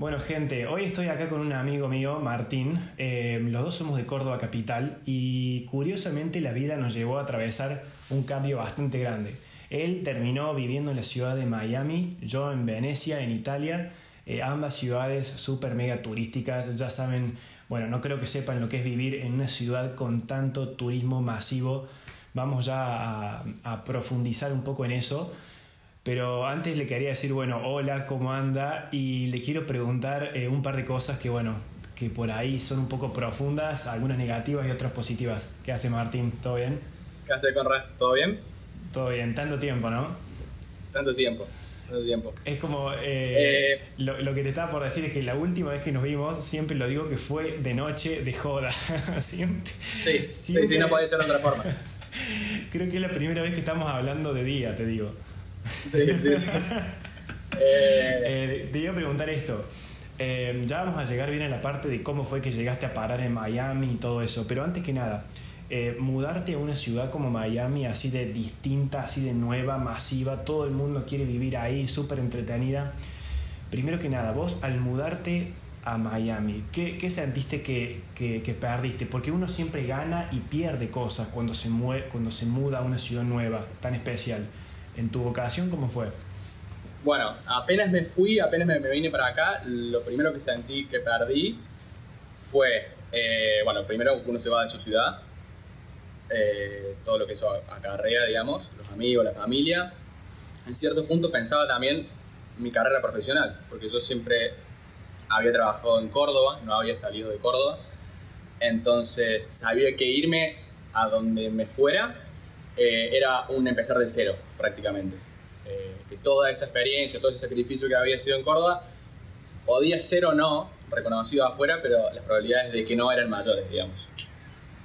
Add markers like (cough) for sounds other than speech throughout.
Bueno, gente, hoy estoy acá con un amigo mío, Martín. Eh, los dos somos de Córdoba Capital y curiosamente la vida nos llevó a atravesar un cambio bastante grande. Él terminó viviendo en la ciudad de Miami, yo en Venecia, en Italia. Eh, ambas ciudades súper mega turísticas, ya saben, bueno, no creo que sepan lo que es vivir en una ciudad con tanto turismo masivo. Vamos ya a, a profundizar un poco en eso. Pero antes le quería decir, bueno, hola, ¿cómo anda? Y le quiero preguntar eh, un par de cosas que, bueno, que por ahí son un poco profundas, algunas negativas y otras positivas. ¿Qué hace Martín? ¿Todo bien? ¿Qué hace Conrad? ¿Todo bien? Todo bien, tanto tiempo, ¿no? Tanto tiempo, tanto tiempo. Es como, eh, eh, lo, lo, que te estaba por decir es que la última vez que nos vimos, siempre lo digo que fue de noche, de joda. siempre, (laughs) sí, siempre... sí, sí, no puede ser de otra forma. (laughs) Creo que es la primera vez que estamos hablando de día, te digo. Sí, sí, sí. (laughs) Eh, te iba a preguntar esto. Eh, ya vamos a llegar bien a la parte de cómo fue que llegaste a parar en Miami y todo eso, pero antes que nada, eh, mudarte a una ciudad como Miami, así de distinta, así de nueva, masiva, todo el mundo quiere vivir ahí, súper entretenida. Primero que nada, vos al mudarte a Miami, ¿qué, qué sentiste que, que, que, perdiste? Porque uno siempre gana y pierde cosas cuando se, mueve, cuando se muda a una ciudad nueva, tan especial. ¿En tu vocación cómo fue? Bueno, apenas me fui, apenas me, vine para acá, lo primero que sentí que perdí fue, eh, bueno, primero uno se va de su ciudad, eh, todo lo que eso acarrea, digamos, los amigos, la familia. En cierto punto pensaba también mi carrera profesional, porque yo siempre había trabajado en Córdoba, no había salido de Córdoba, entonces sabía que irme a donde me fuera eh, era un empezar de cero prácticamente. Eh, que toda esa experiencia, todo ese sacrificio que había sido en Córdoba, podía ser o no reconocido afuera, pero las probabilidades de que no eran mayores, digamos.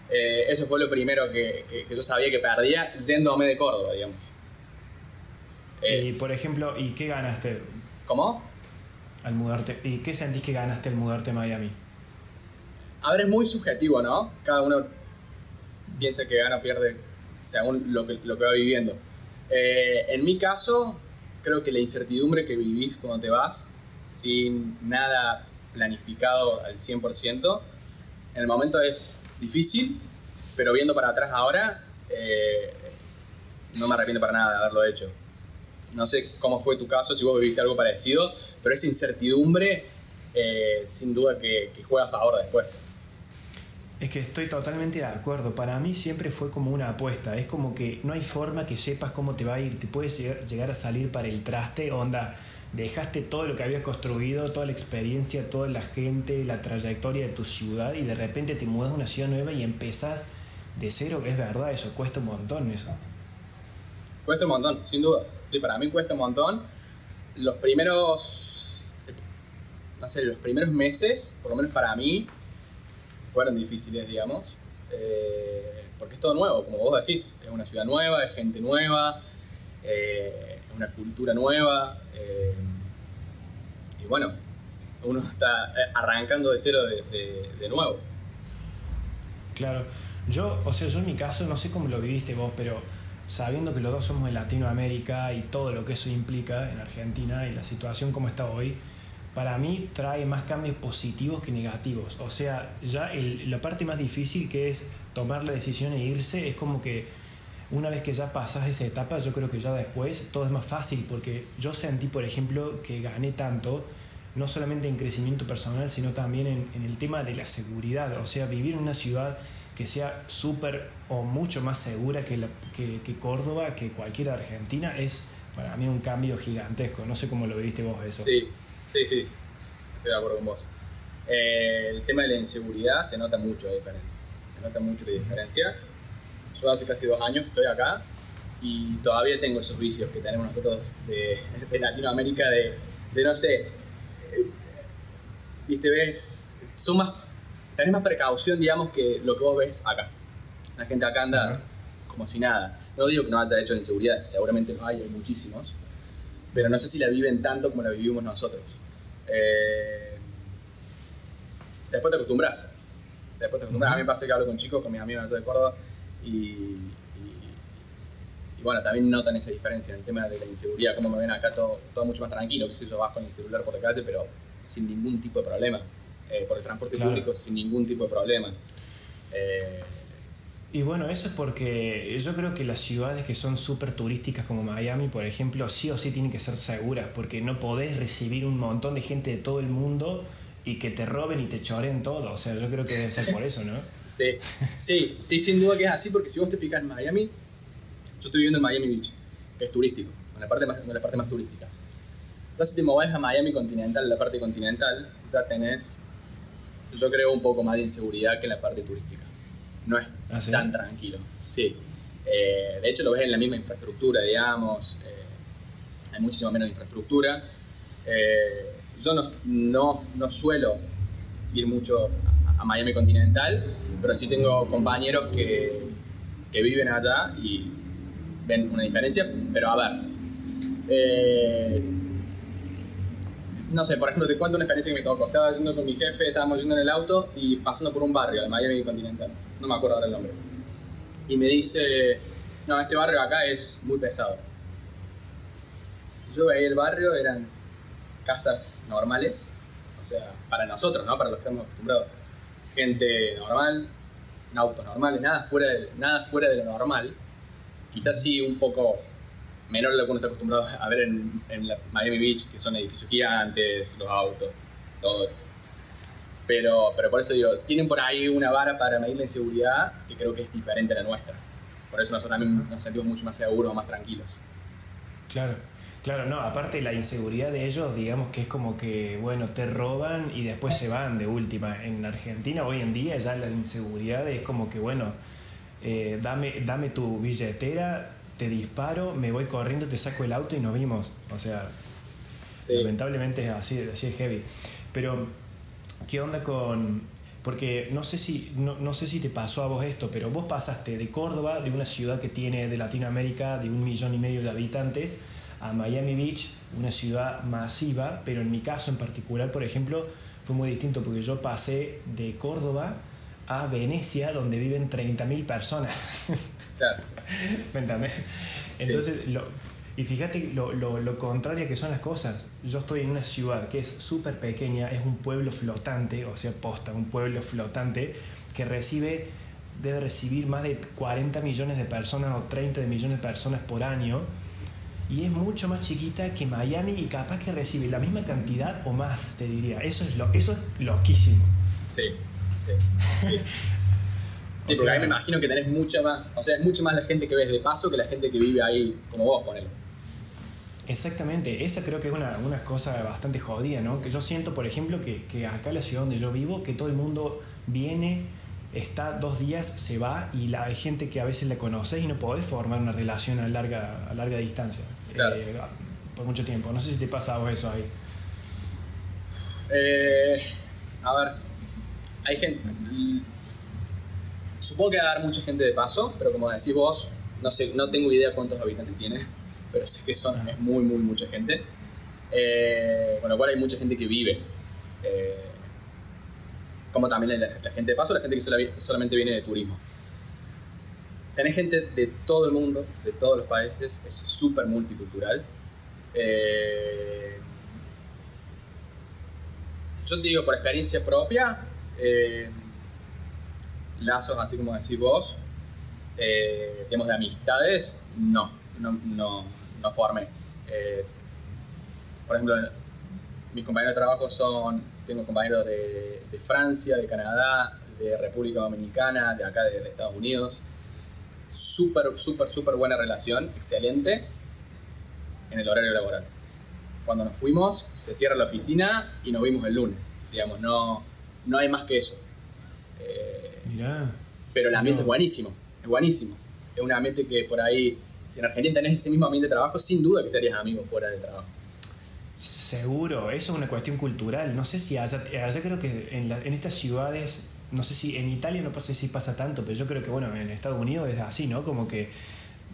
Eh, eso fue lo primero que, que, yo sabía que perdía yéndome de Córdoba, digamos. y por ejemplo, ¿y qué ganaste? ¿Cómo? Al mudarte. ¿Y qué sentís que ganaste al mudarte a Miami? A ver, es muy subjetivo, ¿no? Cada uno piensa que gana o pierde según lo que, lo que va viviendo. Eh, en mi caso, creo que la incertidumbre que vivís cuando te vas, sin nada planificado al 100%, en el momento es difícil, pero viendo para atrás ahora, eh, no me arrepiento para nada de haberlo hecho. No sé cómo fue tu caso, si vos viviste algo parecido, pero esa incertidumbre eh, sin duda que, que juega a favor después. Es que estoy totalmente de acuerdo. Para mí siempre fue como una apuesta. Es como que no hay forma que sepas cómo te va a ir. Te puedes llegar a salir para el traste, onda. Dejaste todo lo que habías construido, toda la experiencia, toda la gente, la trayectoria de tu ciudad y de repente te mudas a una ciudad nueva y empezás de cero. Es verdad, eso cuesta un montón eso. Cuesta un montón, sin dudas. Sí, para mí cuesta un montón. Los primeros, no sé, los primeros meses, por lo menos para mí, fueron difíciles, digamos, eh, porque es todo nuevo, como vos decís, es una ciudad nueva, es gente nueva, eh, es una cultura nueva, eh, y bueno, uno está arrancando de cero de, de, nuevo. Claro, yo, o sea, yo en mi caso, no sé cómo lo viviste vos, pero sabiendo que los dos somos de Latinoamérica y todo lo que eso implica en Argentina y la situación como está hoy, para mí trae más cambios positivos que negativos. O sea, ya la parte más difícil que es tomar la decisión e irse, es como que una vez que ya pasas esa etapa, yo creo que ya después todo es más fácil, porque yo sentí, por ejemplo, que gané tanto, no solamente en crecimiento personal, sino también en, el tema de la seguridad. O sea, vivir en una ciudad que sea súper o mucho más segura que, la, que, que Córdoba, que cualquier Argentina, es para mí un cambio gigantesco. No sé cómo lo viste vos eso. Sí, Sí, sí, estoy de acuerdo con vos. Eh, el tema de la inseguridad se nota mucho la diferencia. Se nota mucho la diferencia. Yo hace casi dos años que estoy acá y todavía tengo esos vicios que tenemos nosotros de, Latinoamérica, de, de, no sé, eh, viste, ves, son más, tenés más precaución, digamos, que lo que vos ves acá. La gente acá anda como si nada. No digo que no haya hecho de inseguridad, seguramente no hay, hay muchísimos, pero no sé si la viven tanto como la vivimos nosotros. Eh, después te acostumbras. Después te acostumbras. A mí me pasa que hablo con chicos, con mis amigos de Córdoba, y, y, bueno, también notan esa diferencia en el tema de la inseguridad, como me ven acá todo, todo mucho más tranquilo, que si yo vas con el celular por la calle, pero sin ningún tipo de problema. Eh, por el transporte público sin ningún tipo de problema. Eh, y bueno, eso es porque yo creo que las ciudades que son súper turísticas como Miami, por ejemplo, sí o sí tienen que ser seguras, porque no podés recibir un montón de gente de todo el mundo y que te roben y te choren todo. O sea, yo creo que debe ser por eso, ¿no? (laughs) sí, sí, sí, sin duda que es así, porque si vos te fijas en Miami, yo estoy viviendo en Miami Beach, que es turístico, en la parte más, en las partes más turísticas. Ya si te mueves a Miami continental, la parte continental, ya tenés, yo creo, un poco más de inseguridad que en la parte turística. No es ¿Ah, tan tranquilo, sí. Eh, de hecho, lo ves en la misma infraestructura, digamos. Eh, hay muchísimo menos infraestructura. Eh, yo no, no, no, suelo ir mucho a, Miami Continental, pero sí tengo compañeros que, que viven allá y ven una diferencia. Pero a ver, no sé, por ejemplo, te cuento una experiencia que me tocó. Estaba yendo con mi jefe, estábamos yendo en el auto y pasando por un barrio de Miami Continental. No me acuerdo ahora el nombre. Y me dice, no, este barrio acá es muy pesado. Yo veía el barrio, eran casas normales, o sea, para nosotros, ¿no? Para los que estamos acostumbrados. Gente normal, autos normales, nada fuera de, nada fuera de lo normal. Quizás sí un poco menor de lo que uno está acostumbrado a ver en, en Miami Beach, que son edificios gigantes, los autos, todo. Pero, pero por eso digo, tienen por ahí una vara para medir la inseguridad que creo que es diferente a la nuestra. Por eso nosotros también nos sentimos mucho más seguros, más tranquilos. Claro. Claro, no, aparte la inseguridad de ellos, digamos que es como que, bueno, te roban y después se van de última. En Argentina hoy en día ya la inseguridad es como que, bueno, eh, dame, dame tu billetera, te disparo, me voy corriendo, te saco el auto y nos vimos. O sea, lamentablemente es así, así es heavy. Pero, ¿qué onda con...? Porque no sé, si, no, sé si te pasó a vos esto, pero vos pasaste de Córdoba, de una ciudad que tiene de Latinoamérica de un millón y medio de habitantes, a Miami Beach, una ciudad masiva, pero en mi caso en particular, por ejemplo, fue muy distinto porque yo pasé de Córdoba a Venecia, donde viven 30.000 personas. Claro. (laughs) Entonces, lo, y fíjate lo, lo, lo, contrario que son las cosas. Yo estoy en una ciudad que es súper pequeña, es un pueblo flotante, o sea, posta, un pueblo flotante que recibe, debe recibir más de 40 millones de personas o 30 millones de personas por año. Y es mucho más chiquita que Miami y capaz que recibe la misma cantidad o más, te diría. Eso es, lo, eso es loquísimo. Sí, sí. Sí, porque ahí me imagino que tenés mucha más, o sea, es mucho más la gente que ves de paso que la gente que vive ahí como vos, ponele. Exactamente, esa creo que es una, una, cosa bastante jodida, ¿no? Que yo siento, por ejemplo, que, que acá en la ciudad donde yo vivo, que todo el mundo viene, está dos días, se va y la, hay gente que a veces le conoces y no podés formar una relación a larga, a larga distancia. Eh, por mucho tiempo. No sé si te pasa a vos eso ahí. Eh, a ver, hay gente. Supongo que va a haber mucha gente de paso, pero como decís vos, no sé, no tengo idea cuántos habitantes tiene, pero sé que son, es muy, muy mucha gente. Eh, con lo cual hay mucha gente que vive. Eh, como también la, gente de paso, la gente que solamente viene de turismo. Tenés gente de todo el mundo, de todos los países, es súper multicultural. Eh, yo te digo por experiencia propia, eh, lazos así como decís vos, eh, de amistades, no, no, no, no formé. Eh, por ejemplo, mis compañeros de trabajo son, tengo compañeros de, Francia, de Canadá, de República Dominicana, de acá de, Estados Unidos. Súper, súper, súper buena relación, excelente en el horario laboral. Cuando nos fuimos, se cierra la oficina y nos vimos el lunes. Digamos, no, no hay más que eso. Eh, pero el ambiente es buenísimo, es buenísimo. Es un ambiente que por ahí, si en Argentina tenés ese mismo ambiente de trabajo, sin duda que serías amigo fuera del trabajo. Seguro, eso es una cuestión cultural. No sé si allá, allá creo que en, en estas ciudades, no sé si en Italia no sé si pasa tanto, pero yo creo que bueno, en Estados Unidos es así, ¿no? Como que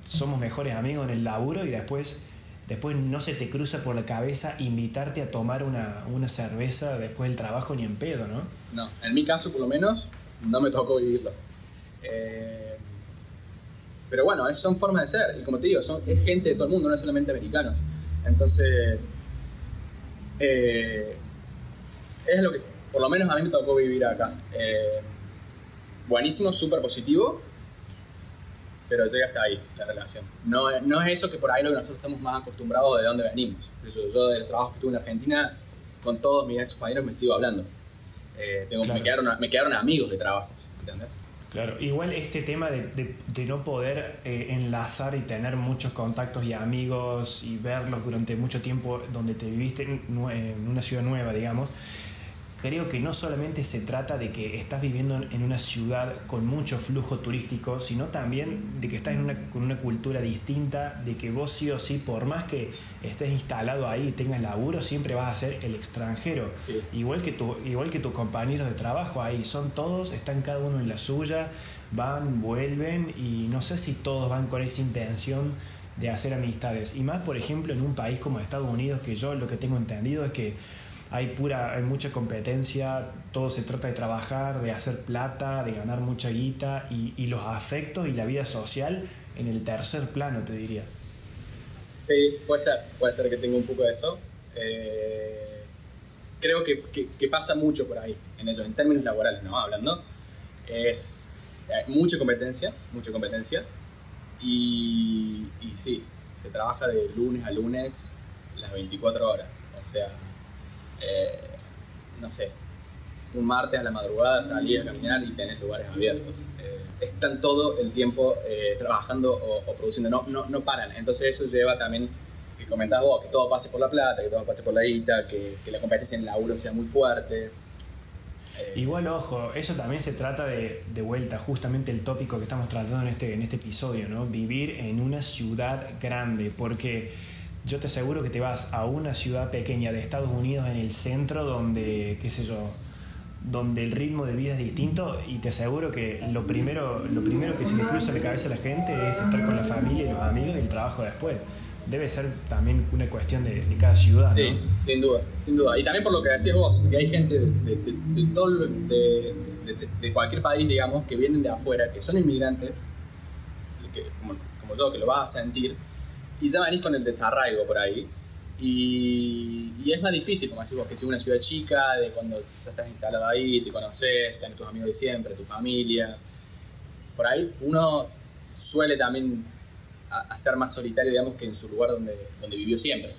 somos mejores amigos en el laburo y después después no se te cruza por la cabeza invitarte a tomar una, una, cerveza después del trabajo ni en pedo, ¿no? No, en mi caso por lo menos no me tocó vivirlo. Eh, pero bueno, son formas de ser, y como te digo, son, es gente de todo el mundo, no solamente americanos. Entonces, eh, es lo que, por lo menos a mí me tocó vivir acá. Eh, buenísimo, súper positivo, pero llega hasta ahí la relación. No, no es eso que por ahí lo que nosotros estamos más acostumbrados de dónde venimos. Yo, yo del trabajo que tuve en Argentina, con todos mis ex compañeros me sigo hablando. Eh, tengo, me, quedaron, me quedaron amigos de trabajo, ¿entendés? Claro, igual este tema de, de, no poder eh, enlazar y tener muchos contactos y amigos y verlos durante mucho tiempo donde te viviste en, en una ciudad nueva, digamos, creo que no solamente se trata de que estás viviendo en una ciudad con mucho flujo turístico, sino también de que estás en una, con una cultura distinta, de que vos sí o sí, por más que estés instalado ahí y tengas laburo, siempre vas a ser el extranjero. Igual, que tu, igual que tus compañeros de trabajo ahí, son todos, están cada uno en la suya, van, vuelven y no sé si todos van con esa intención de hacer amistades. Y más, por ejemplo, en un país como Estados Unidos, que yo lo que tengo entendido es que hay pura, hay mucha competencia, todo se trata de trabajar, de hacer plata, de ganar mucha guita y, y los afectos y la vida social en el tercer plano, te diría. Sí, puede ser, puede ser que tenga un poco de eso. Eh, creo que, que, pasa mucho por ahí, en eso, en términos laborales, ¿no? Hablando, es hay mucha competencia, mucha competencia, y, y sí, se trabaja de lunes a lunes las 24 horas, o sea, eh, no sé, un martes a la madrugada salir a caminar y tener lugares abiertos. Eh, están todo el tiempo eh, trabajando o, produciendo, no, no, no, paran. Entonces eso lleva también, que comentabas vos, que todo pase por la plata, que todo pase por la guita, que, la competencia en laburo sea muy fuerte. Igual, ojo, eso también se trata de, de, vuelta, justamente el tópico que estamos tratando en este, en este episodio, ¿no? Vivir en una ciudad grande, porque yo te aseguro que te vas a una ciudad pequeña de Estados Unidos en el centro donde, qué sé yo, donde el ritmo de vida es distinto y te aseguro que lo primero, lo primero que se le cruza la cabeza a la gente es estar con la familia y los amigos y el trabajo después. Debe ser también una cuestión de, cada ciudad. Sí, sin duda, sin duda. Y también por lo que decías vos, que hay gente de, de, de todo, de, cualquier país, digamos, que vienen de afuera, que son inmigrantes, que, como, como yo, que lo vas a sentir, y ya venís con el desarraigo por ahí. Y, y, es más difícil, como decís vos, que si una ciudad chica, de cuando ya estás instalado ahí, te conoces, tienes tus amigos de siempre, tu familia. Por ahí uno suele también hacer más solitario, digamos, que en su lugar donde, donde vivió siempre.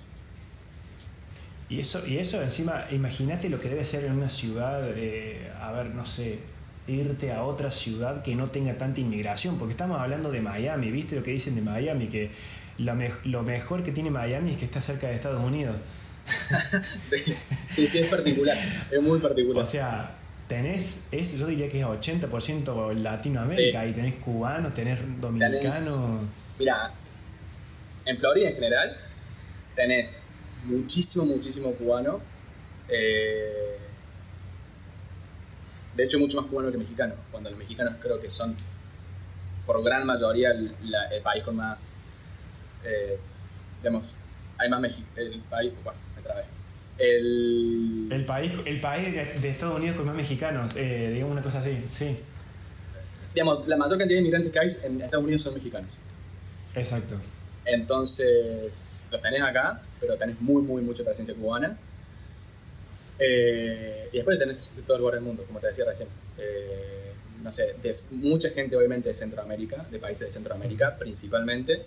Y eso, y eso encima, imagínate lo que debe ser en una ciudad, eh, a ver, no sé, irte a otra ciudad que no tenga tanta inmigración, porque estamos hablando de Miami, ¿viste lo que dicen de Miami? Que lo, mejor que tiene Miami es que está cerca de Estados Unidos. (laughs) sí, sí, es particular, es muy particular. O sea, tenés, es, yo diría que es 80% Latinoamérica, y tenés cubanos, tenés dominicanos. Mira, en Florida en general tenés muchísimo, muchísimo cubano. Eh, de hecho, mucho más cubano que mexicano, cuando los mexicanos creo que son, por gran mayoría, el país con más eh, digamos, hay más México, el país, bueno, me trabé. El, el país, el país de, Estados Unidos con más mexicanos, eh, digamos una cosa así, sí. Digamos, la mayor cantidad de inmigrantes que hay en Estados Unidos son mexicanos. Exacto. Entonces, los tenés acá, pero tenés muy, muy mucha presencia cubana. Eh, y después tenés de todo el lugar del mundo, como te decía recién. no sé, de, mucha gente obviamente de Centroamérica, de países de Centroamérica principalmente.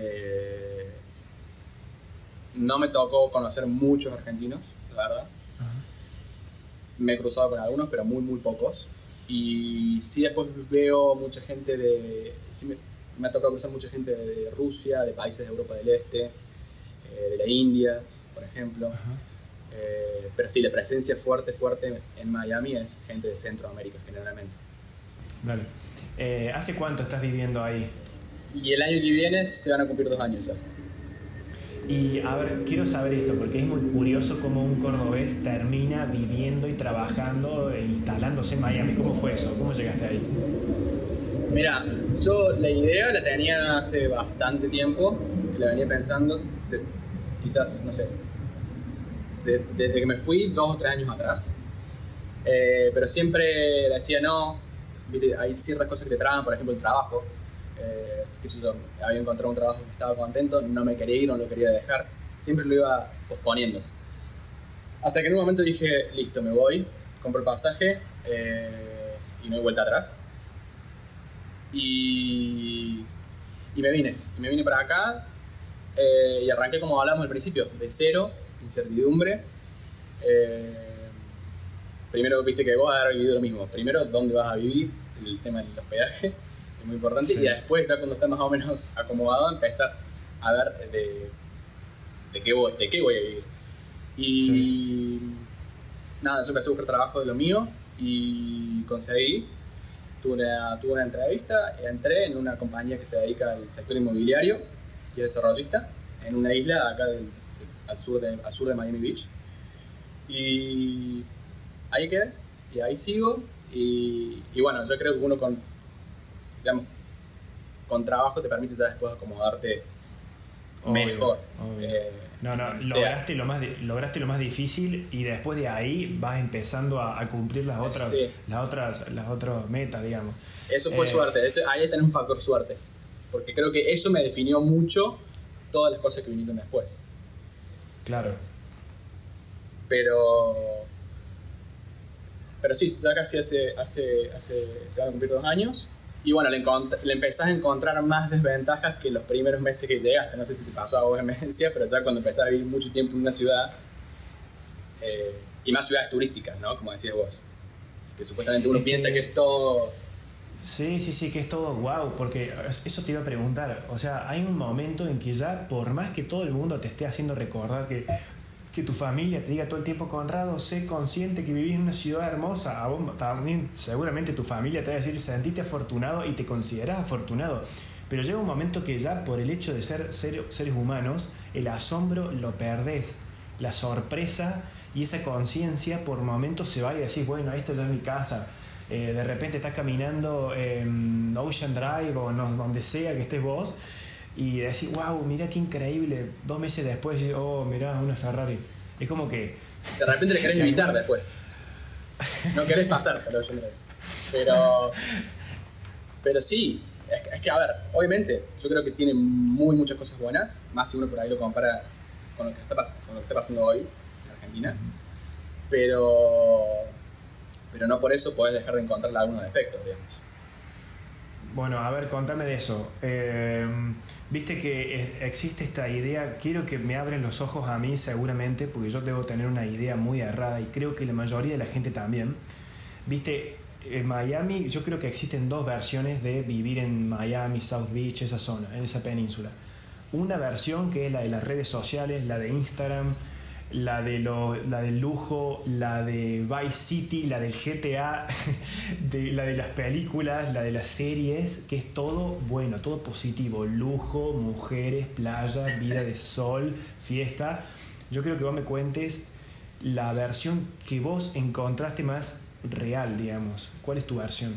Eh, no me tocó conocer muchos argentinos, la verdad. Me he cruzado con algunos, pero muy, muy pocos. Y sí después veo mucha gente de... me, ha tocado cruzar mucha gente de Rusia, de países de Europa del Este, eh, de la India, por ejemplo. Eh, pero sí, la presencia fuerte, fuerte en Miami es gente de Centroamérica generalmente. Dale. ¿Hace cuánto estás viviendo ahí? Y el año que viene se van a cumplir dos años ya. Y a ver, quiero saber esto, porque es muy curioso cómo un cordobés termina viviendo y trabajando e instalándose en Miami. ¿Cómo fue eso? ¿Cómo llegaste ahí? Mira, yo la idea la tenía hace bastante tiempo, la venía pensando, quizás, no sé, desde que me fui, dos o tres años atrás. Eh, pero siempre decía no, hay ciertas cosas que te traban, por ejemplo el trabajo. Eh, que yo había encontrado un trabajo que estaba contento, no me quería ir, no lo quería dejar, siempre lo iba posponiendo. Hasta que en un momento dije, listo, me voy, compro el pasaje eh, y no hay vuelta atrás. Y, y me vine, me vine para acá eh, y arranqué como hablamos al principio, de cero, incertidumbre. Eh, primero viste que vos has vivido lo mismo. Primero, dónde vas a vivir, el tema del hospedaje, es muy importante. Y después, ya cuando estás más o menos (laughs) acomodado, empezar a ver de, de, qué, voy, de qué voy a vivir. Y nada, yo empecé a buscar trabajo de lo mío y conseguí. Tuve una, tuve una entrevista, entré en una compañía que se dedica al sector inmobiliario y es desarrollista en una isla acá al, sur de, al sur de Miami Beach. Y ahí quedé, y ahí sigo. Y, y bueno, yo creo que uno con, digamos, con trabajo te permite ya después acomodarte mejor. Eh, no, no, lograste lo, más, lograste lo más difícil y después de ahí vas empezando a, cumplir las otras, las otras las otras metas, digamos. Eso fue eh, suerte, ahí tenés un factor suerte, porque creo que eso me definió mucho todas las cosas que vinieron después. Claro. Pero pero sí, ya casi hace, hace, hace se van a cumplir dos años y bueno, le, le, empezás a encontrar más desventajas que los primeros meses que llegaste. No sé si te pasó a vos emergencia, pero ya cuando empezás a vivir mucho tiempo en una ciudad, eh, y más ciudades turísticas, ¿no? Como decías vos. Que supuestamente uno piensa que... es todo... Sí, sí, sí, que es todo wow, porque eso te iba a preguntar. O sea, hay un momento en que ya, por más que todo el mundo te esté haciendo recordar que que tu familia te diga todo el tiempo, Conrado, sé consciente que vivís en una ciudad hermosa, a también seguramente tu familia te va a decir, sentiste afortunado y te considerás afortunado. Pero llega un momento que ya por el hecho de ser seres humanos, el asombro lo perdés, la sorpresa y esa conciencia por momentos se va y decís, bueno, esto ya es mi casa. Eh, de repente estás caminando en Ocean Drive o donde sea que estés vos y decir, wow, mira qué increíble. Dos meses después, oh, mira, una Ferrari. Es como que. De repente le querés (laughs) evitar después. No querés pasar pero Pero. Pero sí, es que, a ver, obviamente, yo creo que tiene muy muchas cosas buenas, más si uno por ahí lo compara con lo que está, con lo que está pasando hoy en Argentina. Pero. Pero no por eso podés dejar de encontrar algunos defectos, digamos. Bueno, a ver, contame de eso. Eh, Viste que existe esta idea, quiero que me abren los ojos a mí seguramente, porque yo debo tener una idea muy errada y creo que la mayoría de la gente también. Viste, en Miami yo creo que existen dos versiones de vivir en Miami, South Beach, esa zona, en esa península. Una versión que es la de las redes sociales, la de Instagram, la, de la del lujo, la de Vice City, la del GTA, (laughs) de, la de las películas, la de las series, que es todo bueno, todo positivo, lujo, mujeres, playa, vida de sol, fiesta. Yo creo que vos me cuentes la versión que vos encontraste más real, digamos. ¿Cuál es tu versión?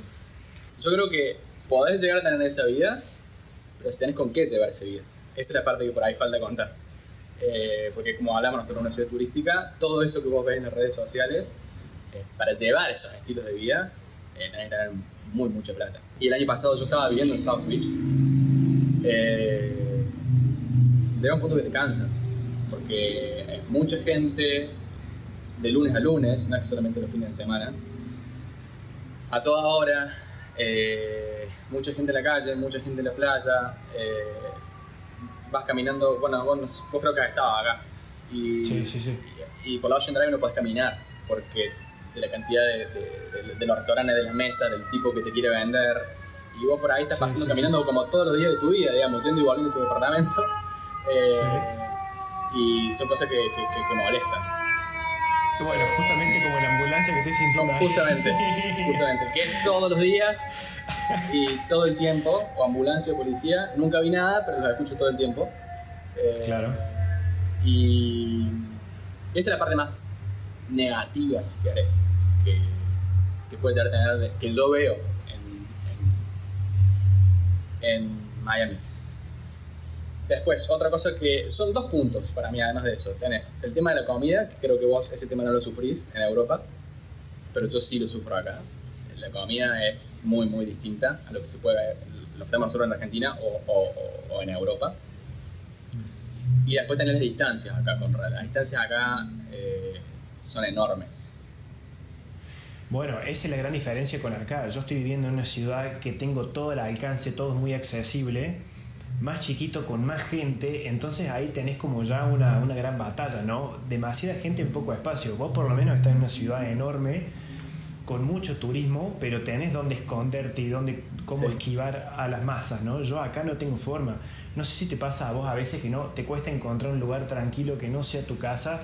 Yo creo que podés llegar a tener esa vida, pero si tenés con qué llevar esa vida. Esa es la parte que por ahí falta contar. Eh, porque como hablamos nosotros una ciudad turística, todo eso que vos ves en las redes sociales, eh, para llevar esos estilos de vida, eh, tenés que tener muy mucha plata. Y el año pasado yo estaba viviendo en South Beach. llega un punto que te cansa, porque es mucha gente de lunes a lunes, no es que solamente los fines de semana, a toda hora, mucha gente en la calle, mucha gente en la playa, vas caminando, bueno, vos, creo que estado acá. Y, sí, sí, sí. Y, por la Ocean Drive no podés caminar, porque de la cantidad de, de, los restaurantes, de las mesas, del tipo que te quiere vender. Y vos por ahí estás pasando caminando como todos los días de tu vida, digamos, yendo y volviendo a tu departamento. (laughs) Eh, y son cosas que, que, molestan. Bueno, justamente como la ambulancia que estoy sintiendo. justamente, (laughs) justamente. Que es todos los días y todo el tiempo, o ambulancia o policía, nunca vi nada, pero los escucho todo el tiempo. Eh, claro. Y esa es la parte más negativa, si querés, que, que puede llegar a tener, que yo veo en, en, Miami. Después, otra cosa que son dos puntos para mí, además de eso. Tenés el tema de la comida, que creo que vos ese tema no lo sufrís en Europa, pero yo sí lo sufro acá la economía es muy, muy distinta a lo que se puede lo tenemos nosotros en Argentina o, en Europa. Y después tenés las distancias acá, con Las distancias acá eh, son enormes. Bueno, esa es la gran diferencia con acá. Yo estoy viviendo en una ciudad que tengo todo el alcance, todo muy accesible, más chiquito con más gente, entonces ahí tenés como ya una, una gran batalla, ¿no? Demasiada gente en poco espacio. Vos por lo menos estás en una ciudad enorme, con mucho turismo, pero tenés dónde esconderte y dónde, cómo Sí. esquivar a las masas, ¿no? Yo acá no tengo forma. No sé si te pasa a vos a veces que no te cuesta encontrar un lugar tranquilo que no sea tu casa,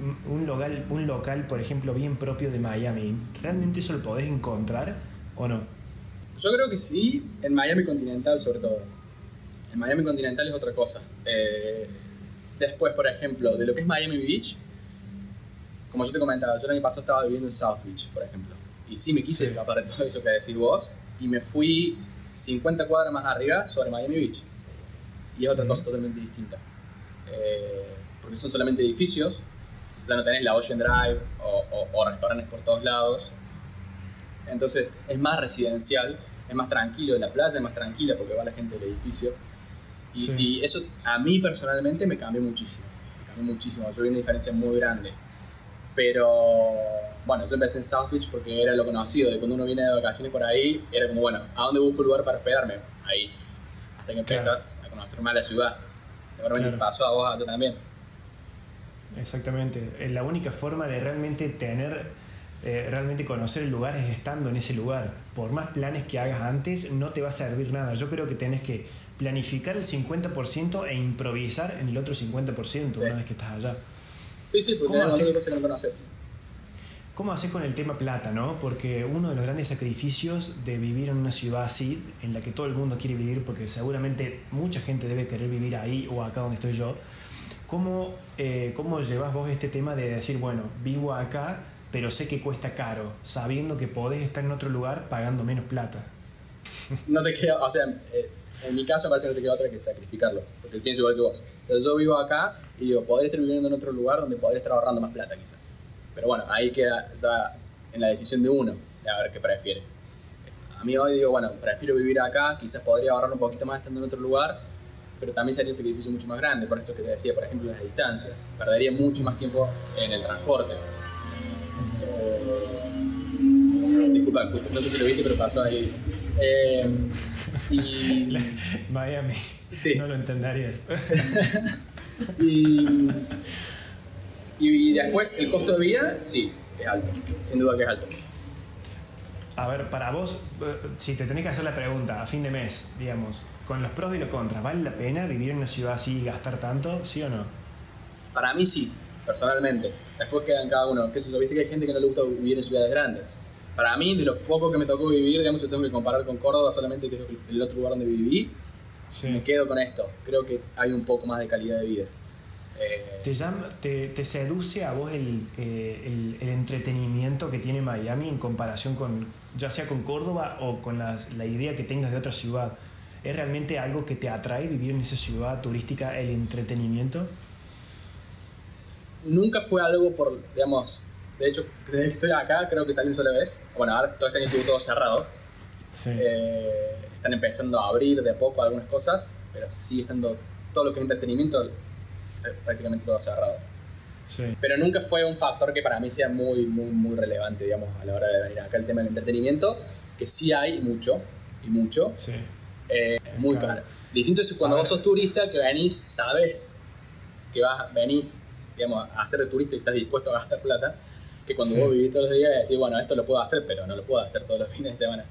un- un local, un local, por ejemplo, bien propio de Miami. ¿Realmente eso lo podés encontrar o no? Yo creo que sí, en Miami Continental sobre todo. En Miami Continental es otra cosa. Eh, después, por ejemplo, de lo que es Miami Beach, como yo te comentaba, yo el año pasado estaba viviendo en South Beach, por ejemplo. Y sí me quise Sí. escapar de todo eso que decís vos, y me fui 50 cuadras más arriba sobre Miami Beach. Y es otra cosa totalmente distinta. Eh, porque son solamente edificios, si ya no tenés la Ocean Drive o, o- o restaurantes por todos lados. Entonces es más residencial, es más tranquilo, la playa es más tranquila porque va la gente del edificio. Y, Sí. y eso a mí personalmente me cambió muchísimo. Me cambió muchísimo. Yo vi una diferencia muy grande. Pero bueno, yo empecé en South Beach porque era lo conocido. De cuando uno viene de vacaciones por ahí, era como, bueno, ¿a dónde busco un lugar para hospedarme? Ahí. Hasta que Claro. empiezas a conocer más la ciudad. Seguramente Claro. pasó a vos allá también. Exactamente. Eh, La única forma de realmente tener, eh, realmente conocer el lugar es estando en ese lugar. Por más planes que hagas antes, no te va a servir nada. Yo creo que tenés que planificar el 50% e improvisar en el otro 50% Sí. una vez que estás allá. Sí, sí, porque ¿Cómo tenés que no conoces. ¿Cómo haces con el tema plata, no? Porque uno de los grandes sacrificios de vivir en una ciudad así, en la que todo el mundo quiere vivir, porque seguramente mucha gente debe querer vivir ahí o acá donde estoy yo, ¿cómo, eh, cómo llevas vos este tema de decir, bueno, vivo acá, pero sé que cuesta caro, sabiendo que podés estar en otro lugar pagando menos plata? no te queda, o sea, eh, en mi caso parece que no te queda otra que sacrificarlo, porque pienso igual que vos. O yo vivo acá y digo, podría estar viviendo en otro lugar donde podría estar ahorrando más plata quizás. Pero bueno, ahí queda ya en la decisión de uno, de a ver qué prefiere. A mí hoy digo, bueno, prefiero vivir acá, quizás podría ahorrar un poquito más estando en otro lugar, pero también sería un sacrificio mucho más grande, por esto que te decía, por ejemplo, las distancias. Perdería mucho más tiempo en el transporte. Disculpa, justo, no sé si lo viste, pero pasó ahí. Eh, y, (laughs) Miami, Sí. no lo entenderías. (laughs) y, y después, el costo de vida, sí, es alto. Sin duda que es alto. A ver, para vos, eh, si te tenés que hacer la pregunta a fin de mes, digamos, con los pros y los contras, ¿vale la pena vivir en una ciudad así y gastar tanto? ¿Sí o no? Para mí sí, personalmente. Después quedan cada uno. ¿Qué sé yo? Viste que hay gente que no le gusta vivir en ciudades grandes. Para mí, de lo poco que me tocó vivir, digamos, si tengo que comparar con Córdoba solamente, que es el otro lugar donde viví, me Sí. quedo con esto. Creo que hay un poco más de calidad de vida. Eh, ¿Te, llama, te, te seduce a vos el, eh, el- el entretenimiento que tiene Miami en comparación con, ya sea con Córdoba o con las- la idea que tengas de otra ciudad? ¿Es realmente algo que te atrae vivir en esa ciudad turística, el entretenimiento? nunca fue algo por, digamos, de hecho, desde que estoy acá, creo que salí una sola vez. Bueno, ahora todo este año estuvo todo cerrado. Sí. Eh, están empezando a abrir de a poco algunas cosas, pero sigue estando todo lo que es entretenimiento eh, prácticamente todo cerrado. sí. Pero nunca fue un factor que para mí sea muy, muy, muy relevante, digamos, a la hora de venir acá el tema del entretenimiento, que sí hay mucho, y mucho, sí. eh, es muy Claro. caro. Distinto es cuando vos sos turista, que venís, sabes que vas, venís, digamos, a ser de turista y estás dispuesto a gastar plata, que cuando Sí. vos vivís todos los días y decís, bueno, esto lo puedo hacer, pero no lo puedo hacer todos los (laughs) fines de semana.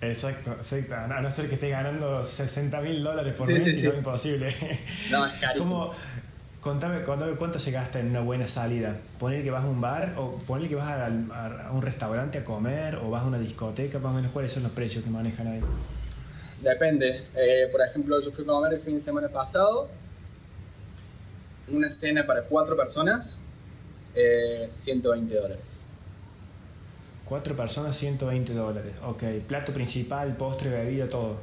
Exacto, exacto. A no ser que esté ganando 60 mil dólares por Sí, mes, sí, no, imposible. (laughs) No, es carísimo. ¿Cómo- Contame, contame cuánto se gasta en una buena salida. Poner que vas a un bar o poner que vas a, a- a un restaurante a comer o vas a una discoteca, más o menos cuáles son los precios que manejan ahí. Depende. Eh, por ejemplo, yo fui a comer el fin de semana pasado. Una cena para cuatro personas, eh, 120 dólares. Cuatro personas, 120 dólares. Ok, plato principal, postre, bebida, todo.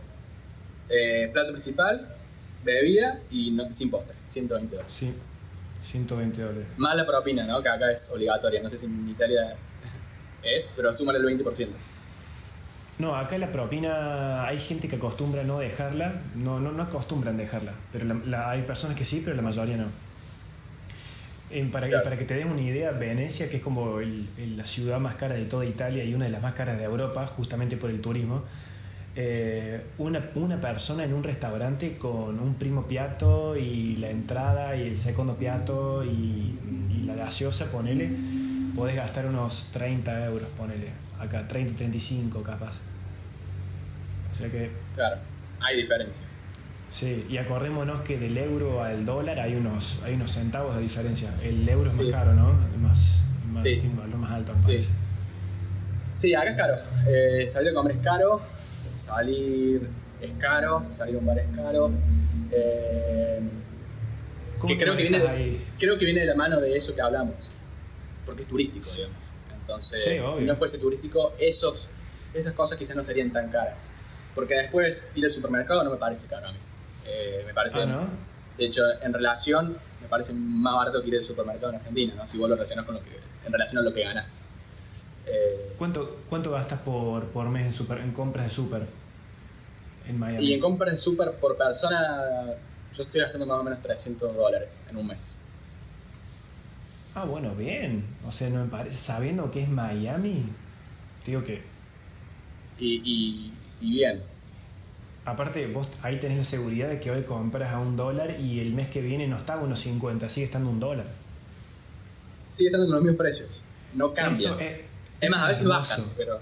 Eh, plato principal, bebida y no- sin postre, 120 dólares. Sí, 120 dólares. Más la propina, ¿no? Que acá es obligatoria. No sé si en Italia es, pero súmale el 20%. No, acá la propina hay gente que acostumbra no dejarla, no, no, no acostumbran dejarla, pero la- la- hay personas que sí, pero la mayoría no. Para, para, que te des una idea, Venecia, que es como la ciudad más cara de toda Italia y una de las más caras de Europa, justamente por el turismo, eh, una, una, persona en un restaurante con un primo piatto y la entrada y el segundo piatto y, y la gaseosa, ponele, podés gastar unos 30 euros, ponele. Acá, 30, 35 capaz. O sea que... Claro, hay diferencia. Sí, y acordémonos que del euro al dólar hay unos, hay unos centavos de diferencia. El euro es más caro, ¿no? Más, más, sí. más alto. sí. sí, acá es caro. Eh, salir a comer es caro, salir es caro, salir a un bar es caro. Eh, que creo que, viene creo que viene de la mano de eso que hablamos, porque es turístico, digamos. Entonces, si no fuese turístico, esos, esas cosas quizás no serían tan caras. Porque después ir al supermercado no me parece caro a mí. Eh, me parece. Ah, de hecho, en relación, me parece más barato que ir al supermercado en Argentina, ¿no? Si vos lo relacionas con lo que. en relación a lo que ganas. Eh, ¿Cuánto, ¿Cuánto gastas por, por mes en, super, en compras de super en Miami? Y en compras de super por persona, yo estoy gastando más o menos 300 dólares en un mes. Ah, bueno, bien. O sea, no me parece. Sabiendo que es Miami, digo que. Y, y, y bien aparte vos ahí tenés la seguridad de que hoy compras a un dólar y el mes que viene no está a unos 50, sigue estando un dólar. Sigue estando con los mismos precios, no cambia. es, más, a veces bajan, pero...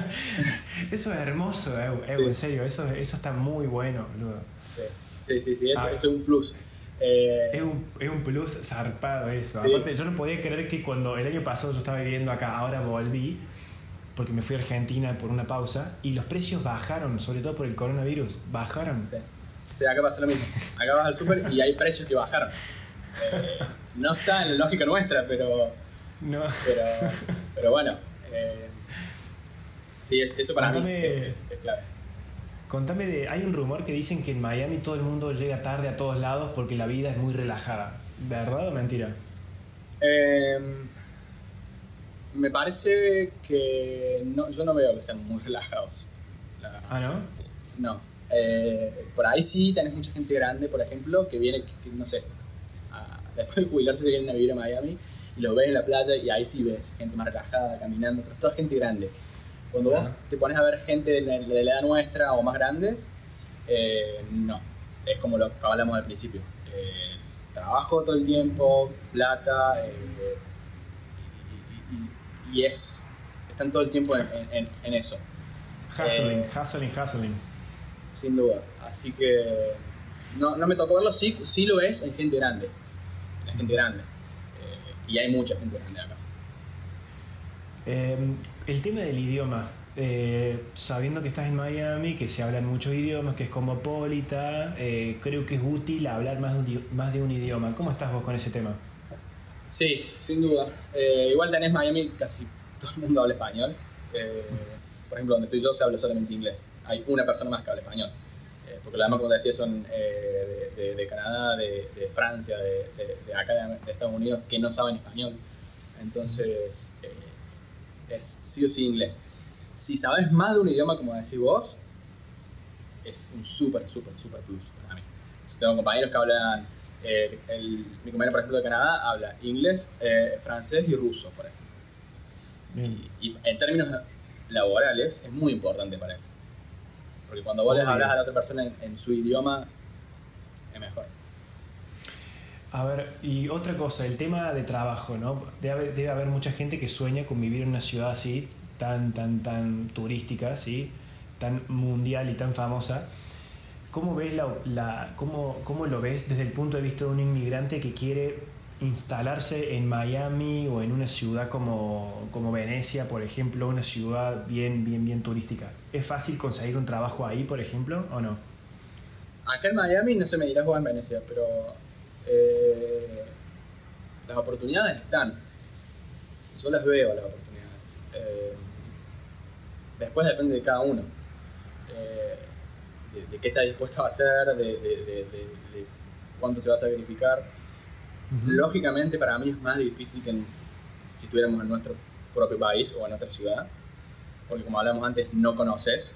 (laughs) eso es hermoso, en serio, eso, eso está muy bueno, boludo. Sí, sí, sí, eso, es un plus. Eh, es, un, es un plus zarpado eso. Aparte, yo no podía creer que cuando el año pasado yo estaba viviendo acá, ahora volví porque me fui a Argentina por una pausa y los precios bajaron, sobre todo por el coronavirus, bajaron. Sí, sí acá pasa lo mismo. Acá vas al súper y hay precios que bajaron. Eh, no está en la lógica nuestra, pero. No. Pero, pero bueno. Eh, sí, eso para mí es, clave. Contame de. Hay un rumor que dicen que en Miami todo el mundo llega tarde a todos lados porque la vida es muy relajada. ¿Verdad o mentira? Eh me parece que no, yo no veo que sean muy relajados. ah, ¿no? No. Eh, por ahí sí tenés mucha gente grande, por ejemplo, que viene, no sé, después de jubilarse se vienen a vivir a Miami y lo ves en la playa y ahí sí ves gente más relajada, caminando, pero es toda gente grande. Cuando vos te pones a ver gente de la, edad nuestra o más grandes, eh, no. Es como lo que hablamos al principio. Es trabajo todo el tiempo, plata, eh, y es, están todo el tiempo en, en, eso. Hustling, eh, hustling, hustling. Sin duda. Así que no, no, me tocó verlo, sí, sí lo es en gente grande. En gente grande. Eh, y hay mucha gente grande acá. Em, el tema del idioma. Eh, sabiendo que estás en Miami, que se hablan muchos idiomas, que es cosmopolita, creo que es útil hablar más más de un idioma. ¿Cómo estás vos con ese tema? Sí, sin duda. Eh, igual tenés Miami, casi todo el mundo habla español. Eh, por ejemplo, donde estoy yo se habla solamente inglés. Hay una persona más que habla español. Eh, porque la demás, como te decía, son de, Canadá, de, Francia, de, acá de, Estados Unidos, que no saben español. Entonces, es sí o sí inglés. Si sabes más de un idioma, como decís vos, es un súper, súper, súper plus para mí. tengo compañeros que hablan eh, el, mi compañero, por ejemplo, de Canadá habla inglés, eh, francés y ruso, por ejemplo. Y, en términos laborales es muy importante para él. Porque cuando vos le hablas a la otra persona en, su idioma, es mejor. A ver, y otra cosa, el tema de trabajo, ¿no? Debe, debe, haber mucha gente que sueña con vivir en una ciudad así, tan, tan, tan turística, ¿sí? Tan mundial y tan famosa. ¿Cómo, ves la, cómo, cómo, lo ves desde el punto de vista de un inmigrante que quiere instalarse en Miami o en una ciudad como, como Venecia, por ejemplo, una ciudad bien, bien, bien turística? ¿Es fácil conseguir un trabajo ahí, por ejemplo, o no? Acá en Miami no se me dirá jugar en Venecia, pero eh, las oportunidades están. Yo las veo las oportunidades. Eh, después depende de cada uno. Eh, de, qué está dispuesto a hacer, de, cuánto se va a sacrificar. Lógicamente para mí es más difícil que si estuviéramos en nuestro propio país o en nuestra ciudad, porque como hablamos antes, no conoces,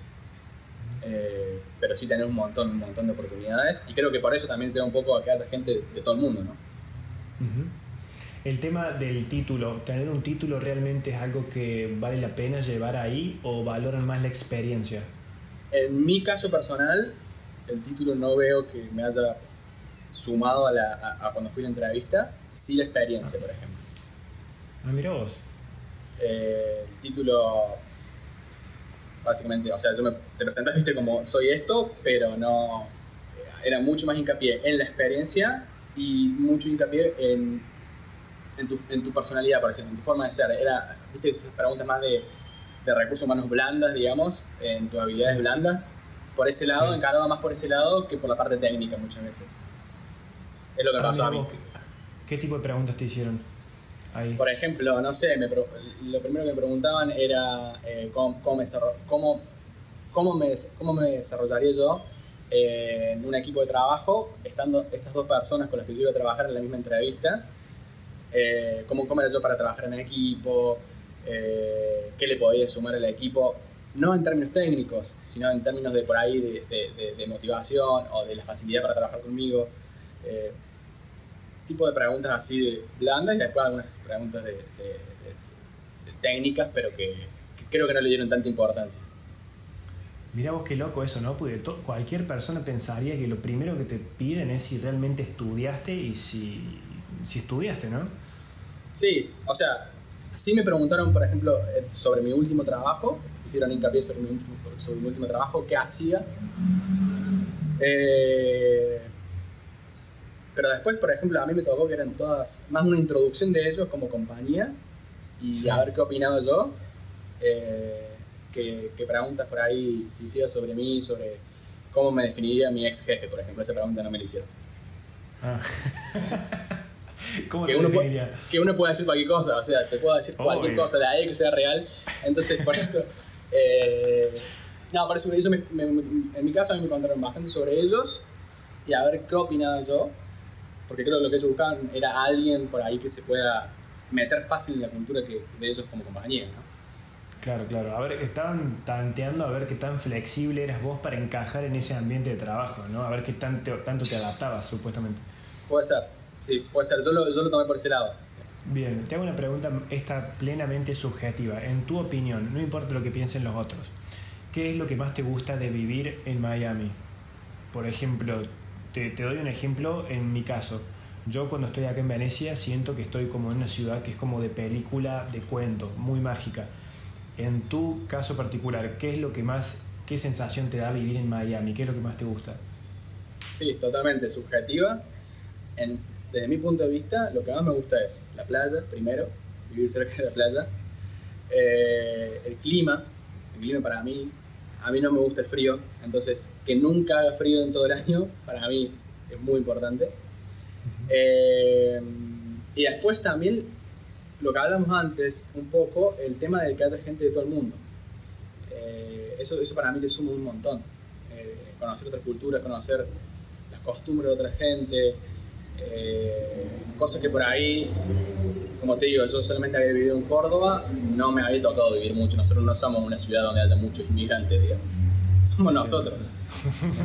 eh, pero sí tenés un montón, un montón de oportunidades y creo que por eso también se un poco a que haya gente de, todo el mundo, ¿no? El tema del título, ¿tener un título realmente es algo que vale la pena llevar ahí o valoran más la experiencia? En mi caso personal, el título no veo que me haya sumado a, la, a, cuando fui a la entrevista, sí la experiencia, por ejemplo. Ah, mira vos. Eh, el título, básicamente, o sea, yo me, te presentaste viste, como soy esto, pero no. Era mucho más hincapié en la experiencia y mucho hincapié en, en, tu, en tu personalidad, por ejemplo, en tu forma de ser. Era, viste, esas preguntas más de, de recursos humanos blandas, digamos, en tus habilidades blandas. Por ese lado, sí. encarado más por ese lado que por la parte técnica muchas veces. Es lo que ah, pasó a mí. ¿qué, ¿Qué tipo de preguntas te hicieron? Ahí. Por ejemplo, no sé, me, lo primero que me preguntaban era eh, cómo, cómo, me, cómo, cómo, me, cómo me desarrollaría yo eh, en un equipo de trabajo, estando esas dos personas con las que yo iba a trabajar en la misma entrevista, eh, cómo, cómo era yo para trabajar en equipo, eh, qué le podía sumar al equipo, no en términos técnicos, sino en términos de por ahí de, de, de motivación o de la facilidad para trabajar conmigo. Eh, tipo de preguntas así de blandas y después algunas preguntas de, técnicas, pero que, que, creo que no le dieron tanta importancia. Mira vos qué loco eso, ¿no? Porque cualquier persona pensaría que lo primero que te piden es si realmente estudiaste y si, si estudiaste, ¿no? Sí, o sea, sí me preguntaron, por ejemplo, eh, sobre mi último trabajo, hicieron hincapié sobre mi último, sobre mi último trabajo, qué hacía. Eh, pero después, por ejemplo, a mí me tocó que eran todas, más una introducción de ellos como compañía y sí. a ver qué opinaba yo. Eh, que, que, preguntas por ahí se hicieron sobre mí, sobre cómo me definiría mi ex jefe, por ejemplo. Esa pregunta no me la hicieron. Ah. (laughs) (laughs) ¿Cómo que te uno, puede, que uno puede decir cualquier cosa, o sea, te puedo decir cualquier Obvio. cosa de ahí que sea real. Entonces, por eso. (laughs) Eh, no, por eso, eso me, me, en mi caso a mí me contaron bastante sobre ellos y a ver qué opinaba yo, porque creo que lo que ellos buscaban era alguien por ahí que se pueda meter fácil en la cultura que, de ellos como compañía, ¿no? Claro, claro. A ver, estaban tanteando a ver qué tan flexible eras vos para encajar en ese ambiente de trabajo, ¿no? A ver qué tanto, tanto te adaptabas, supuestamente. Puede ser, sí, puede ser. Yo lo, yo lo tomé por ese lado. Bien, te hago una pregunta, esta plenamente subjetiva. En tu opinión, no importa lo que piensen los otros, ¿qué es lo que más te gusta de vivir en Miami? Por ejemplo, te, te doy un ejemplo en mi caso. Yo cuando estoy acá en Venecia siento que estoy como en una ciudad que es como de película, de cuento, muy mágica. En tu caso particular, ¿qué es lo que más, qué sensación te da vivir en Miami? ¿Qué es lo que más te gusta? Sí, totalmente subjetiva. En, desde mi punto de vista, lo que más me gusta es la playa, primero, vivir cerca de la playa. Eh, el clima, el clima para mí, a mí no me gusta el frío, entonces que nunca haga frío en todo el año, para mí es muy importante. Eh, y después también lo que hablamos antes, un poco, el tema de que haya gente de todo el mundo. Eh, eso, eso para mí le suma un montón. Eh, conocer otras culturas, conocer las costumbres de otra gente, eh, cosas que por ahí, como te digo, yo solamente había vivido en Córdoba, no me había tocado vivir mucho. Nosotros no somos una ciudad donde haya muchos inmigrantes, digamos. (laughs) Somos sí. nosotros.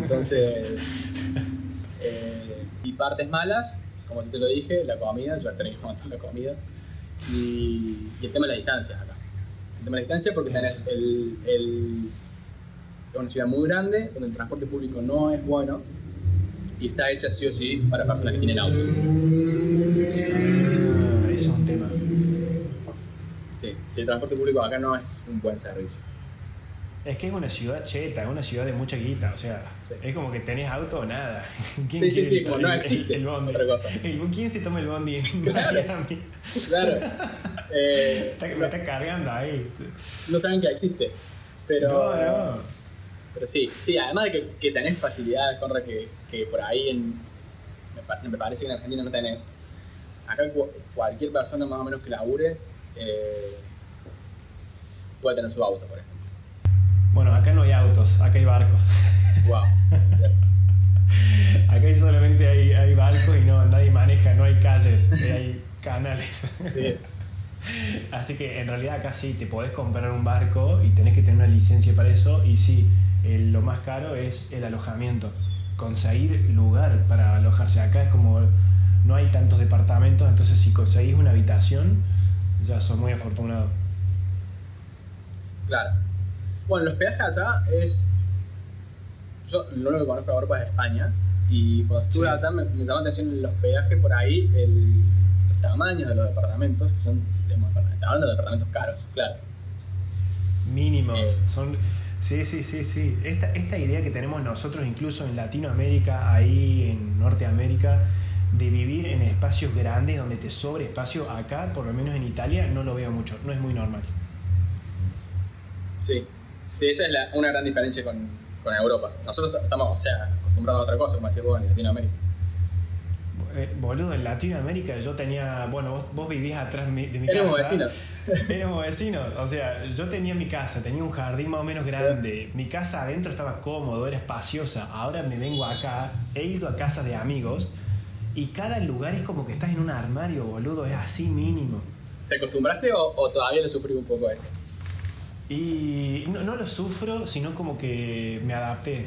Entonces, (laughs) eh, y partes malas, como te lo dije, la comida, yo un montón de comida y, y, el tema de la distancia acá. El tema de la distancia porque tenés el, el, es una ciudad muy grande donde el transporte público no es bueno y está hecha sí o sí para personas que tienen auto. Ah, eso es un tema. Sí, sí, el transporte público acá no es un buen servicio. Es que es una ciudad cheta, es una ciudad de mucha guita, o sea, sí. es como que tenés auto o nada. (laughs) ¿Quién sí, sí, sí, como no existe el, el bondi? otra cosa. (laughs) El, ¿Quién se toma el bondi (laughs) en claro, Miami? Claro. Eh, está, me está cargando ahí. No saben que existe, pero... No, no. Pero sí, sí, además de que, que tenés facilidades, Conra, que, que por ahí en, me, me, parece que en Argentina no tenés. Acá cualquier persona más o menos que labure eh, puede tener su auto, por ejemplo. Bueno, acá no hay autos, acá hay barcos. (laughs) Wow. acá solamente hay, hay, barcos y no, nadie maneja, no hay calles, hay (laughs) canales. Sí. (laughs) Así que en realidad acá sí te podés comprar un barco y tenés que tener una licencia para eso y sí, lo más caro es el alojamiento, conseguir lugar para alojarse acá es como no hay tantos departamentos, entonces si conseguís una habitación, ya sos muy afortunado. Claro. Bueno, los peajes allá es. Yo lo único que conozco de Europa es España. Y cuando estuve Sí. allá me, me llamó la atención los peajes por ahí, el, los tamaños de los departamentos, que son. digamos, departamentos- hablando de departamentos caros, claro. Mínimos. Eh. Son, sí, sí, sí, sí. Esta, esta idea que tenemos nosotros, incluso en Latinoamérica, ahí en Norteamérica, de vivir en espacios grandes donde te sobre espacio, acá, por lo menos en Italia, no lo veo mucho, no es muy normal. Sí. Sí, esa es la- una gran diferencia con, con Europa. Nosotros estamos, o sea, acostumbrados a otra cosa, como decís vos, en Latinoamérica. Eh, boludo, en Latinoamérica yo tenía, bueno, vos, vos vivís atrás de mi Éramos casa. vecinos. (laughs) Éramos vecinos, o sea, yo tenía mi casa, tenía un jardín más o menos grande, mi casa adentro estaba cómodo, era espaciosa, ahora me vengo acá, he ido a casas de amigos y cada lugar es como que estás en un armario, boludo, es así mínimo. ¿Te acostumbraste o, o todavía le sufrí un poco a eso? Y no, no lo sufro, sino como que me adapté,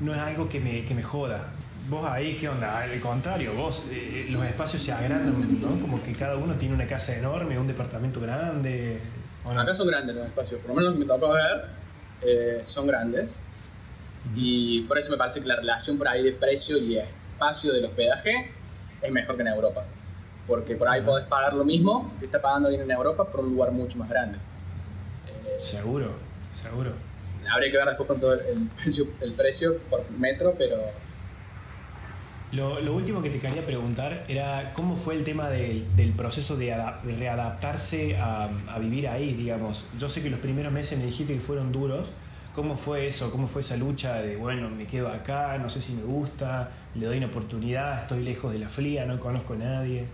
no es algo que me, que me joda. Vos ahí, ¿qué onda? Al contrario, vos, eh, los espacios se agrandan, ¿no? Como que cada uno tiene una casa enorme, un departamento grande. ¿o no? Acá son grandes los espacios, por lo menos los que me tocó ver, eh, son grandes. Y por eso me parece que la relación por ahí de precio y espacio del hospedaje es mejor que en Europa. Porque por ahí Ajá. podés pagar lo mismo que está pagando alguien en Europa por un lugar mucho más grande. Eh, Seguro, seguro. habría que ver después con todo el (laughs) precio, el precio por metro, pero Lo, lo último que te quería preguntar era cómo fue el tema del, del proceso de, de readaptarse a, a vivir ahí, digamos. Yo sé que los primeros meses me dijiste que fueron duros. ¿Cómo fue eso? ¿Cómo fue esa lucha de, bueno, me quedo acá, no sé si me gusta, le doy una oportunidad, estoy lejos de la fría, no conozco a nadie?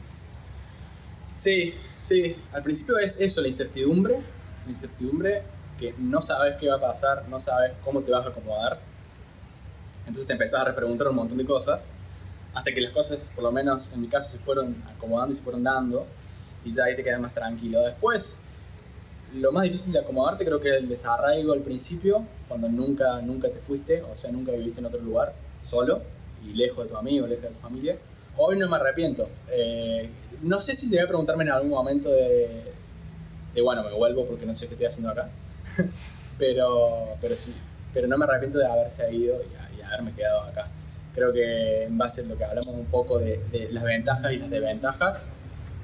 Sí, sí. Al principio es eso, la incertidumbre. La incertidumbre que no sabes qué va a pasar, no sabes cómo te vas a acomodar. Entonces te empezás a repreguntar un montón de cosas. Hasta que las cosas, por lo menos en mi caso, se fueron acomodando y se fueron dando. Y ya ahí te quedas más tranquilo. Después, lo más difícil de acomodarte creo que es el desarraigo al principio, cuando nunca, nunca te fuiste, o sea, nunca viviste en otro lugar, solo, y lejos de tu amigo, lejos de tu familia. Hoy no me arrepiento. Eh, no sé si llegué a preguntarme en algún momento de, de, bueno, me vuelvo porque no sé qué estoy haciendo acá. (laughs) pero, pero sí, pero no me arrepiento de haberse ido y, y haberme quedado acá. Creo que en base a lo que hablamos un poco de, de las ventajas y las desventajas,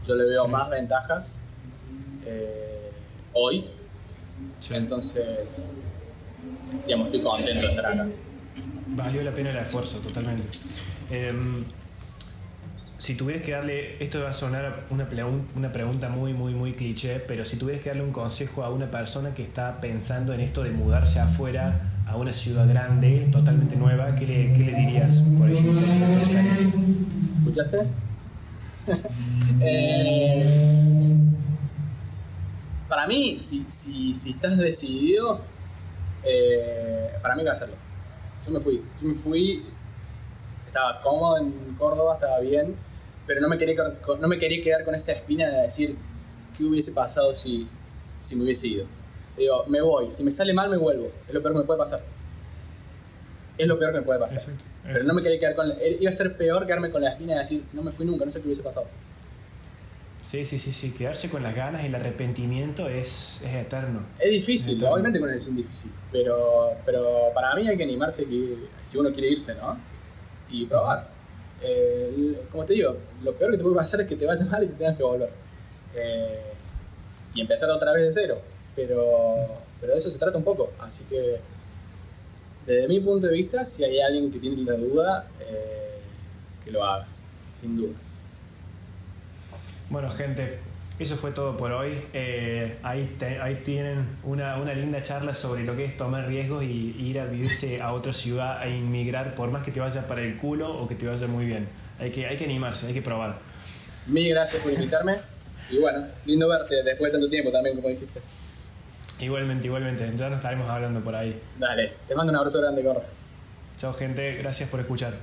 yo le veo Sí. más ventajas eh, hoy. Sí. Entonces, digamos, estoy contento de estar acá. Valió la pena el esfuerzo, totalmente. Em, si tuvieras que darle, esto va a sonar una, una pregunta muy, muy, muy cliché, pero si tuvieras que darle un consejo a una persona que está pensando en esto de mudarse afuera a una ciudad grande, totalmente nueva, ¿qué le, qué le dirías, por ejemplo, de tu experiencia? ¿Escuchaste? (laughs) Eh, para mí, si, si, si estás decidido, eh, para mí que hacerlo. Yo me fui. Yo me fui, estaba cómodo en Córdoba, estaba bien, pero no me quería, quedar con- no me quería quedar con esa espina de decir qué hubiese pasado si, si me hubiese ido. Digo, me voy. Si me sale mal, me vuelvo. Es lo peor que me puede pasar. Es lo peor que me puede pasar. Exacto, Pero no me quería quedar con la- Iba a ser peor quedarme con la espina de decir, no me fui nunca, no sé qué hubiese pasado. Sí, sí, sí, sí, quedarse con las ganas y el arrepentimiento es, es eterno. Es difícil, Entonces- obviamente con una decisión difícil, pero, pero para mí hay que animarse que, si uno quiere irse, ¿no? Y probar. Eh, el- como te digo, lo peor que te puede pasar es que te vaya (laughs) mal y te tengas que volver. Eh, y empezar otra vez de cero. Pero, pero de eso se trata un poco. Así que, desde mi punto de vista, si hay alguien que tiene la duda, eh, que lo haga, sin dudas. Bueno, gente, eso fue todo por hoy. Eh, ahí, te- ahí tienen una, una linda charla sobre lo que es tomar riesgos y, y ir a vivirse a otra ciudad, a inmigrar, por más que te vaya para el culo o que te vaya muy bien. Hay que, hay que animarse, hay que probar. Mil gracias por invitarme. Y bueno, lindo verte después de tanto tiempo también, como dijiste. Igualmente, igualmente. Ya nos estaremos hablando por ahí. Dale, te mando un abrazo grande, Corre. Chao, gente. Gracias por escuchar.